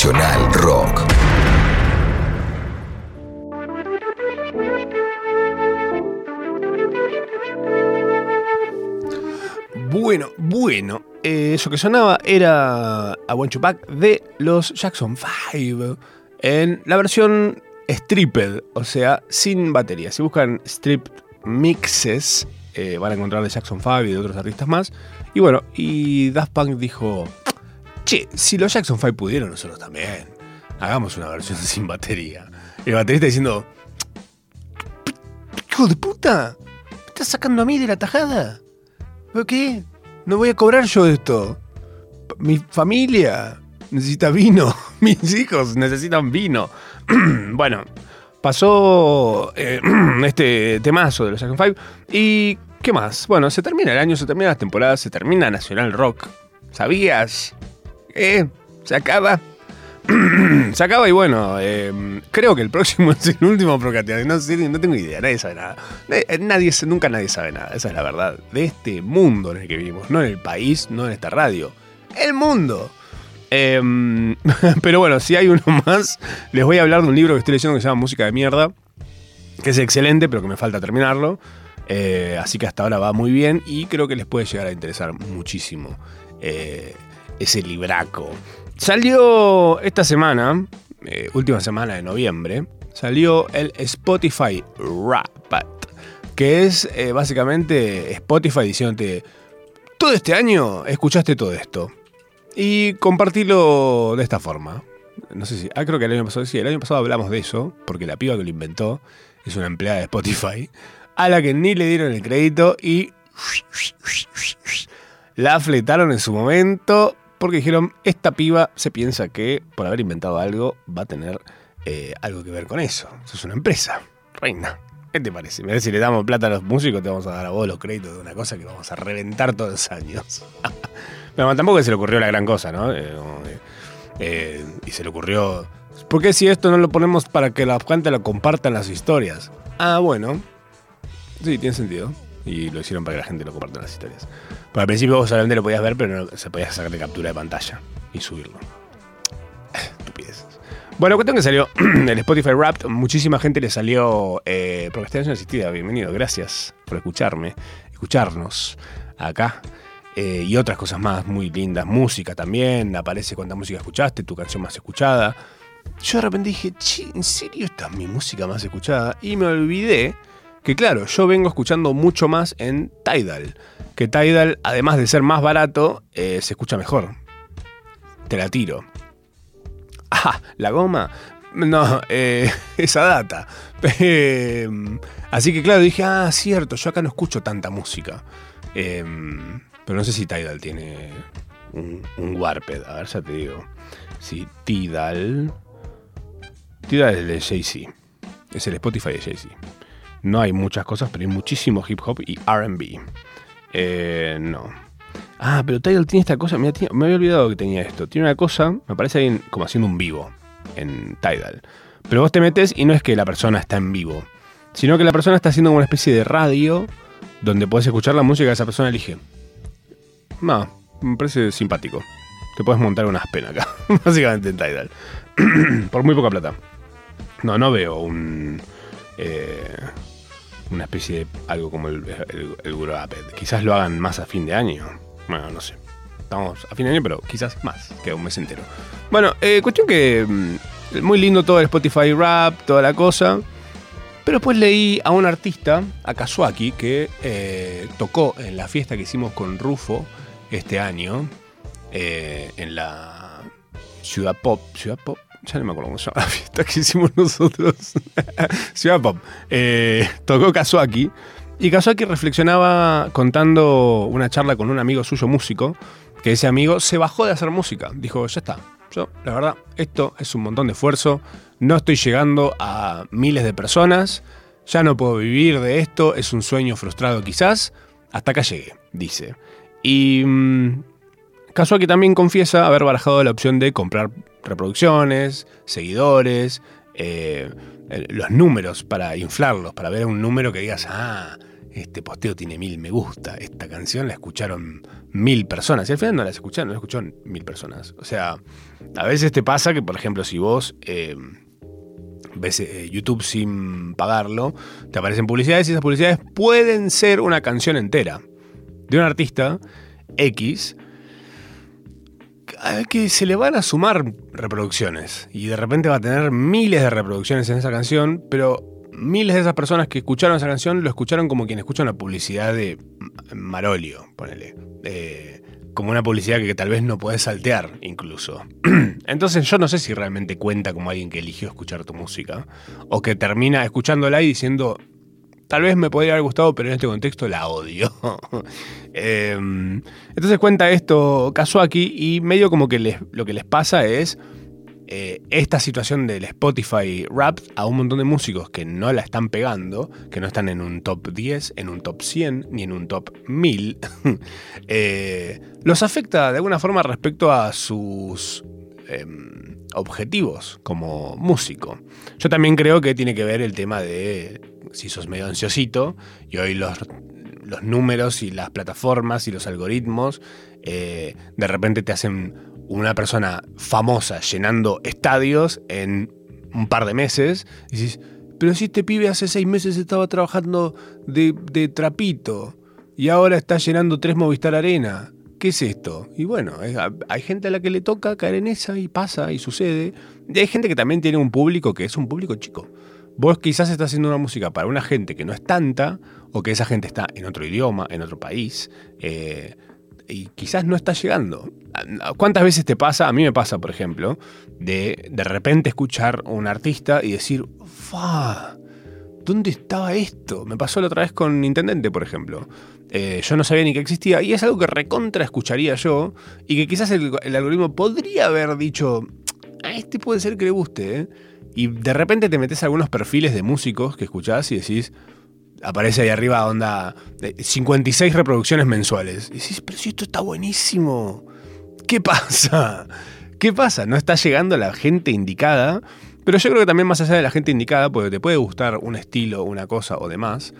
Rock. Bueno, bueno. eh, eso que sonaba era a One Chupac de los Jackson 5 en la versión stripped, o sea, sin batería. Si buscan strip mixes, eh, van a encontrar de Jackson 5 y de otros artistas más. Y bueno, y Daft Punk dijo, che, si los Jackson 5 pudieron, nosotros también. Hagamos una versión <laughs> sin batería. El baterista diciendo, hijo de puta, ¿me estás sacando a mí de la tajada? ¿Por qué? No voy a cobrar yo esto. Mi familia necesita vino. <laughs> Mis hijos necesitan vino. <clears throat> bueno, pasó eh, <clears throat> este temazo de los Jackson 5. ¿Y qué más? Bueno, se termina el año, se termina las temporadas, se termina Nacional Rock. ¿Sabías? ¿Eh? ¿Se acaba? <clears throat> se acaba y bueno, eh, creo que el próximo <laughs> es el último Procrastinar. No, sé, no tengo idea, nadie sabe nada. Eh, Nadie, nunca nadie sabe nada, esa es la verdad. De este mundo en el que vivimos, no en el país, no en esta radio. ¡El mundo! Em, <laughs> pero bueno, si hay uno más, les voy a hablar de un libro que estoy leyendo que se llama Música de Mierda, que es excelente, pero que me falta terminarlo. Eh, así que hasta ahora va muy bien y creo que les puede llegar a interesar muchísimo eh, ese libraco. Salió esta semana, eh, última semana de noviembre, salió el Spotify Wrapped, que es eh, básicamente Spotify diciéndote, todo este año escuchaste todo esto. Y compartirlo de esta forma. No sé si. Ah, creo que el año pasado. Sí, el año pasado hablamos de eso. Porque la piba que lo inventó es una empleada de Spotify. A la que ni le dieron el crédito y. La fletaron en su momento. Porque dijeron: Esta piba se piensa que por haber inventado algo va a tener eh, algo que ver con eso. Eso es una empresa. Reina. ¿Qué te parece? Si le damos plata a los músicos, te vamos a dar a vos los créditos de una cosa que vamos a reventar todos los años. <laughs> Pero tampoco se le ocurrió la gran cosa, ¿no? Eh, eh, y se le ocurrió. ¿Por qué si esto no lo ponemos para que la gente lo comparta las historias? Ah, bueno. Sí, tiene sentido. Y lo hicieron para que la gente lo comparta las historias. Pero al principio vos solamente lo podías ver, pero no, se podía sacar de captura de pantalla y subirlo. Estupideces. Bueno, cuestión que salió <clears throat> el Spotify Wrapped. Muchísima gente le salió eh, Procrastinación Asistida. Bienvenido, gracias por escucharme, escucharnos acá. Eh, y otras cosas más muy lindas. Música también. Aparece cuánta música escuchaste, tu canción más escuchada. Yo de repente dije, ¿en serio esta es mi música más escuchada? Y me olvidé que, claro, yo vengo escuchando mucho más en Tidal. Que Tidal, además de ser más barato, eh, se escucha mejor. Te la tiro. Ah, la goma. No, eh, <laughs> esa data. Eh, así que claro, dije, ah, cierto, yo acá no escucho tanta música. Eh, pero no sé si Tidal tiene un, un Warped. A ver, ya te digo. Si Tidal. Tidal es el de Jay-Z. Es el Spotify de Jay-Z. No hay muchas cosas, pero hay muchísimo hip hop y RB. Eh, no. Ah, pero Tidal tiene esta cosa. me había olvidado que tenía esto. Tiene una cosa, me parece alguien como haciendo un vivo en Tidal. Pero vos te metes y no es que la persona está en vivo, sino que la persona está haciendo una especie de radio donde podés escuchar la música que esa persona elige. No, me parece simpático. Te puedes montar unas penas acá, <laughs> básicamente en Tidal. <clears throat> Por muy poca plata. No, no veo un. eh, una especie de algo como el, el, el. Quizás lo hagan más a fin de año. Bueno, no sé. Estamos a fin de año, pero quizás más que un mes entero. Bueno, eh, cuestión que. mm, muy lindo todo el Spotify Rap, toda la cosa. Pero después leí a un artista, a Kazuaki, que eh, tocó en la fiesta que hicimos con Rufo este año. eh, en la Ciudad Pop. Ciudad Pop. Ya no me acuerdo cómo se llama la fiesta que hicimos <laughs> nosotros. Ciudad Pop. Eh, tocó Kazuaki. Y Kazuaki reflexionaba contando una charla con un amigo suyo músico, que ese amigo se bajó de hacer música. Dijo, ya está. Yo, la verdad, esto es un montón de esfuerzo. No estoy llegando a miles de personas. Ya no puedo vivir de esto. Es un sueño frustrado quizás. Hasta acá llegué, dice. Y mm, Kazuaki también confiesa haber barajado la opción de comprar reproducciones, seguidores, eh, los números para inflarlos, para ver un número que digas, ah, este posteo tiene mil me gusta, esta canción la escucharon mil personas. Y al final no la escucharon, no la escucharon mil personas. O sea, a veces te pasa que, por ejemplo, si vos eh, ves eh, YouTube sin pagarlo, te aparecen publicidades y esas publicidades pueden ser una canción entera de un artista X a- que se le van a sumar reproducciones y de repente va a tener miles de reproducciones en esa canción, pero miles de esas personas que escucharon esa canción lo escucharon como quien escucha una publicidad de Marolio, ponele. Eh, como una publicidad que, tal vez no podés saltear incluso. <clears throat> Entonces yo no sé si realmente cuenta como alguien que eligió escuchar tu música o que termina escuchándola y diciendo, tal vez me podría haber gustado, pero en este contexto la odio. <laughs> Eh, entonces cuenta esto Kazuaki y medio como que les- lo que les pasa es eh, esta situación del Spotify Rap a un montón de músicos que no la están pegando, que no están en un top 10, en un top 100, ni en un top 1000, <laughs> eh, los afecta de alguna forma respecto a sus em, objetivos como músico. Yo también creo que tiene que ver el tema de si sos medio ansiosito y hoy los, los números y las plataformas y los algoritmos eh, de repente te hacen una persona famosa llenando estadios en un par de meses y dices, pero si este pibe hace seis meses estaba trabajando de, de trapito y ahora está llenando tres Movistar Arena. ¿Qué es esto? Y bueno, hay gente a la que le toca caer en esa y pasa y sucede. Y hay gente que también tiene un público que es un público chico. Vos quizás estás haciendo una música para una gente que no es tanta, o que esa gente está en otro idioma, en otro país, eh, y quizás no está llegando. ¿Cuántas veces te pasa? A mí me pasa, por ejemplo, de de repente escuchar a un artista y decir, ¡fa! ¿Dónde estaba esto? Me pasó la otra vez con Intendente, por ejemplo. Eh, yo no sabía ni que existía y es algo que recontra escucharía yo y que quizás el, algoritmo podría haber dicho, a este puede ser que le guste, ¿eh?". Y de repente te metes a algunos perfiles de músicos que escuchás y decís, aparece ahí arriba onda de 56 reproducciones mensuales. Y decís, pero si esto está buenísimo. ¿Qué pasa? ¿Qué pasa? No está llegando la gente indicada. Pero yo creo que también más allá de la gente indicada, porque te puede gustar un estilo, una cosa o demás,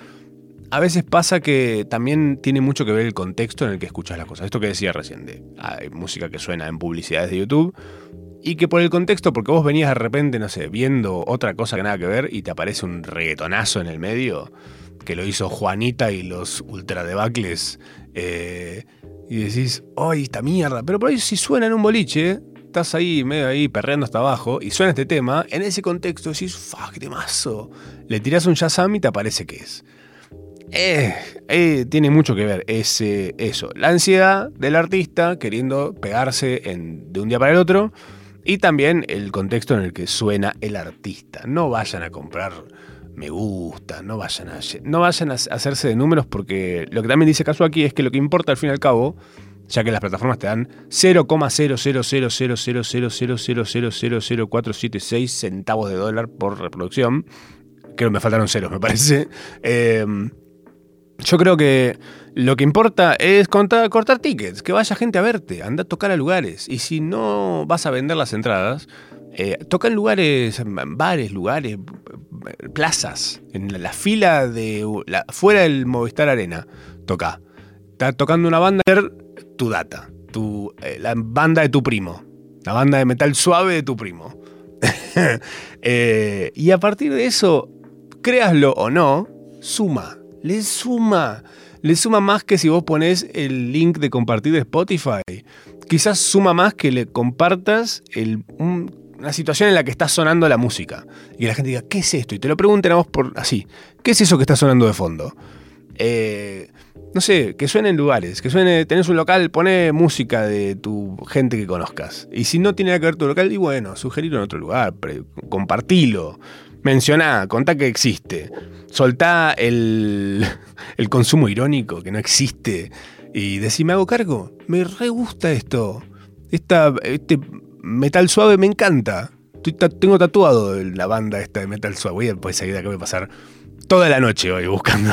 a veces pasa que también tiene mucho que ver el contexto en el que escuchas las cosas. Esto que decía recién, de, hay música que suena en publicidades de YouTube y que por el contexto, porque vos venías de repente, no sé, viendo otra cosa que nada que ver y te aparece un reggaetonazo en el medio, que lo hizo Juanita y los ultradebacles, eh, y decís, ¡ay, esta mierda! Pero por ahí si suena en un boliche, estás ahí, medio ahí, perreando hasta abajo, y suena este tema, en ese contexto decís, ¡fuck, qué temazo! Le tirás un Shazam y te aparece que es. Eh, eh, tiene mucho que ver ese, eso. La ansiedad del artista queriendo pegarse de un día para el otro Y también el contexto en el que suena el artista. No vayan a comprar me gusta, no vayan a, no vayan a hacerse de números porque lo que también dice Caso aquí es que lo que importa al fin y al cabo, ya que las plataformas te dan 0,0000000000476 centavos de dólar por reproducción, creo que me faltaron ceros, me parece. <laughs> Eh, yo creo que lo que importa es contar- cortar tickets, que vaya gente a verte, anda a tocar a lugares. Y si no vas a vender las entradas, eh, toca en lugares, bares, lugares, plazas, en la, la fila de. fuera del Movistar Arena, toca. Está tocando una banda, tu data, tu, eh, la banda de tu primo, la banda de metal suave de tu primo. <laughs> Eh, y a partir de eso, créaslo o no, suma, le suma. Le suma más que si vos pones el link de compartir de Spotify. Quizás suma más que le compartas el- un- una situación en la que está sonando la música. Y la gente diga, ¿qué es esto? Y te lo pregunten a vos por así. ¿Qué es eso que está sonando de fondo? Eh, no sé, que suene en lugares, que suene, tenés un local, pone música de tu gente que conozcas. Y si no tiene nada que ver tu local, y bueno, sugerirlo en otro lugar, compartilo, mencioná, contá que existe, soltá el, <laughs> el consumo irónico que no existe y decí, me hago cargo, me re gusta esto, Esta, este metal suave me encanta. Tengo tatuado la banda esta de metal suave. Voy a seguir acá voy a pasar toda la noche hoy buscando.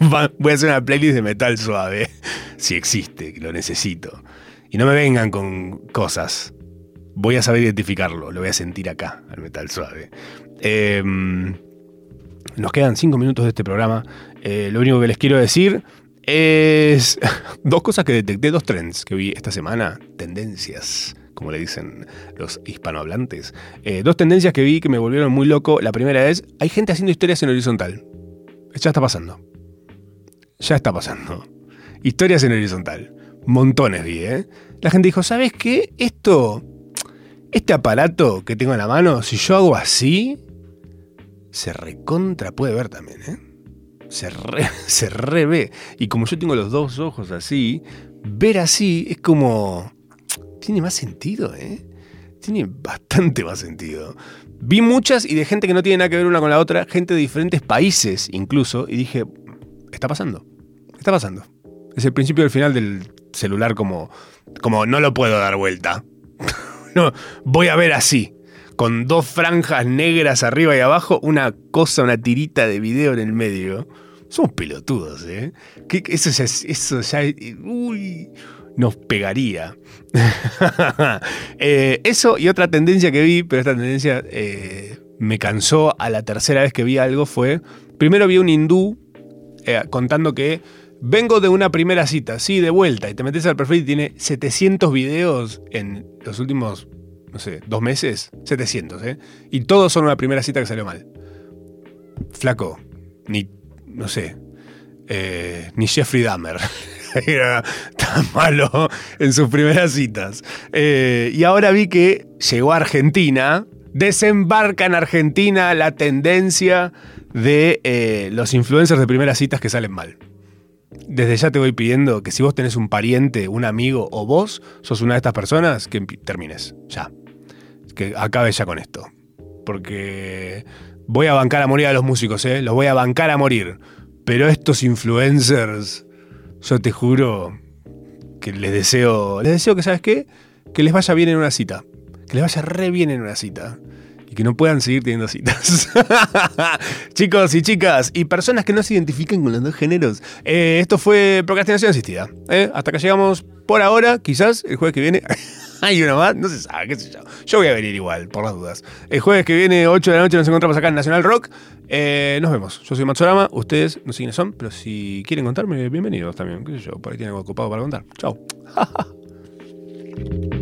<laughs> Voy a hacer una playlist de metal suave. <laughs> Si existe, que lo necesito. Y no me vengan con cosas. Voy a saber identificarlo. Lo voy a sentir acá, al metal suave. Eh, nos quedan cinco minutos de este programa. Eh, lo único que les quiero decir es <laughs> dos cosas que detecté, dos trends que vi esta semana. Tendencias, como le dicen los hispanohablantes. Eh, dos tendencias que vi que me volvieron muy loco. La primera es, hay gente haciendo historias en horizontal. Ya está pasando. Ya está pasando. Historias en horizontal. Montones vi, ¿eh? La gente dijo, ¿sabes qué? Esto, este aparato que tengo en la mano, si yo hago así, se recontra puede ver también, ¿eh? Se re, <laughs> se re ve. Y como yo tengo los dos ojos así, ver así es como... Tiene más sentido, ¿eh? Tiene bastante más sentido. Vi muchas y de gente que no tiene nada que ver una con la otra, gente de diferentes países incluso, y dije, está pasando, está pasando. Es el principio y el final del celular como, como no lo puedo dar vuelta. <laughs> no, voy a ver así, con dos franjas negras arriba y abajo, una cosa, una tirita de video en el medio. Somos pelotudos, ¿eh? ¿Qué- qué- eso ya, es- eso ya, uy, nos pegaría. <laughs> Eh, eso y otra tendencia que vi, pero esta tendencia eh, me cansó a la tercera vez que vi algo fue, primero vi un hindú eh, contando que vengo de una primera cita, sí, de vuelta, y te metes al perfil y tiene 700 videos en los últimos, no sé, dos meses, 700, ¿eh? Y todos son una primera cita que salió mal. Flaco, ni, no sé, eh, ni Jeffrey Dahmer. <laughs> Era tan malo en sus primeras citas. Eh, y ahora vi que llegó a Argentina, desembarca en Argentina la tendencia de eh, los influencers de primeras citas que salen mal. Desde ya te voy pidiendo que si vos tenés un pariente, un amigo o vos sos una de estas personas, que termines. Ya. Que acabe ya con esto. Porque voy a bancar a morir a los músicos, ¿eh? Los voy a bancar a morir. Pero estos influencers, yo te juro que les deseo, les deseo que, ¿sabes qué? Que les vaya bien en una cita. Que les vaya re bien en una cita. Y que no puedan seguir teniendo citas. <laughs> Chicos y chicas, y personas que no se identifiquen con los dos géneros. eh, esto fue procrastinación asistida. ¿eh? Hasta acá llegamos por ahora. Quizás el jueves que viene. <laughs> Hay uno más, no se sabe, qué sé yo. Yo voy a venir igual, por las dudas. El jueves que viene, 8 de la noche, nos encontramos acá en Nacional Rock. Eh, nos vemos. Yo soy Matsorama, ustedes no sé quiénes son, pero si quieren contarme, bienvenidos también. ¿Qué sé yo? Por ahí tienen algo ocupado para contar. Chao. <laughs>